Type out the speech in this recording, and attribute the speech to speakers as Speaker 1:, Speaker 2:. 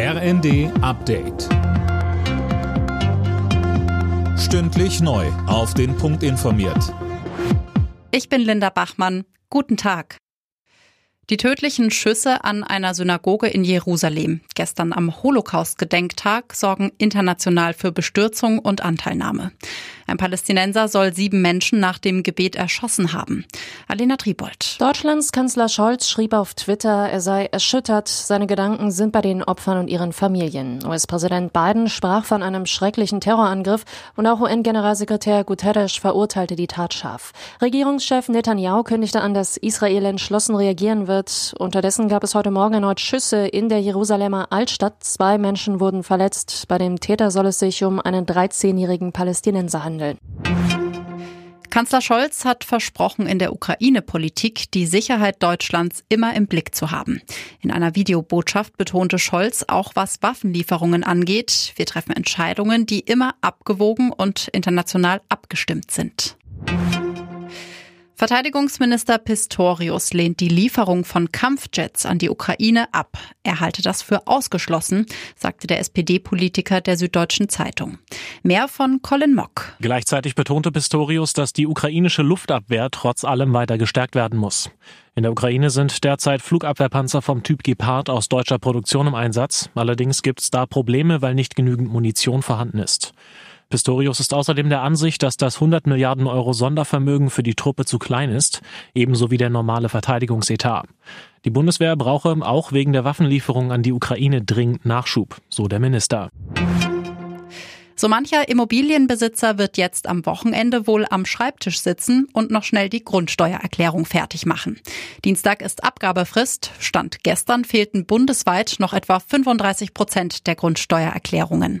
Speaker 1: RND Update. Stündlich neu. Auf den Punkt informiert.
Speaker 2: Ich bin Linda Bachmann. Guten Tag. Die tödlichen Schüsse an einer Synagoge in Jerusalem gestern am Holocaust-Gedenktag sorgen international für Bestürzung und Anteilnahme. Ein Palästinenser soll sieben Menschen nach dem Gebet erschossen haben. Alena Tribold.
Speaker 3: Deutschlands Kanzler Scholz schrieb auf Twitter, er sei erschüttert, seine Gedanken sind bei den Opfern und ihren Familien. US-Präsident Biden sprach von einem schrecklichen Terrorangriff und auch UN-Generalsekretär Guterres verurteilte die Tat scharf. Regierungschef Netanyahu kündigte an, dass Israel entschlossen reagieren wird. Unterdessen gab es heute Morgen erneut Schüsse in der Jerusalemer Altstadt. Zwei Menschen wurden verletzt. Bei dem Täter soll es sich um einen 13-jährigen Palästinenser handeln handeln.
Speaker 2: Kanzler Scholz hat versprochen, in der Ukraine-Politik die Sicherheit Deutschlands immer im Blick zu haben. In einer Videobotschaft betonte Scholz auch, was Waffenlieferungen angeht. Wir treffen Entscheidungen, die immer abgewogen und international abgestimmt sind. Verteidigungsminister Pistorius lehnt die Lieferung von Kampfjets an die Ukraine ab. Er halte das für ausgeschlossen, sagte der SPD-Politiker der Süddeutschen Zeitung. Mehr von Colin Mock.
Speaker 4: Gleichzeitig betonte Pistorius, dass die ukrainische Luftabwehr trotz allem weiter gestärkt werden muss. In der Ukraine sind derzeit Flugabwehrpanzer vom Typ Gepard aus deutscher Produktion im Einsatz. Allerdings gibt es da Probleme, weil nicht genügend Munition vorhanden ist. Pistorius ist außerdem der Ansicht, dass das 100 Milliarden Euro Sondervermögen für die Truppe zu klein ist, ebenso wie der normale Verteidigungsetat. Die Bundeswehr brauche auch wegen der Waffenlieferung an die Ukraine dringend Nachschub, so der Minister.
Speaker 2: So mancher Immobilienbesitzer wird jetzt am Wochenende wohl am Schreibtisch sitzen und noch schnell die Grundsteuererklärung fertig machen. Dienstag ist Abgabefrist. Stand gestern fehlten bundesweit noch etwa 35 Prozent der Grundsteuererklärungen.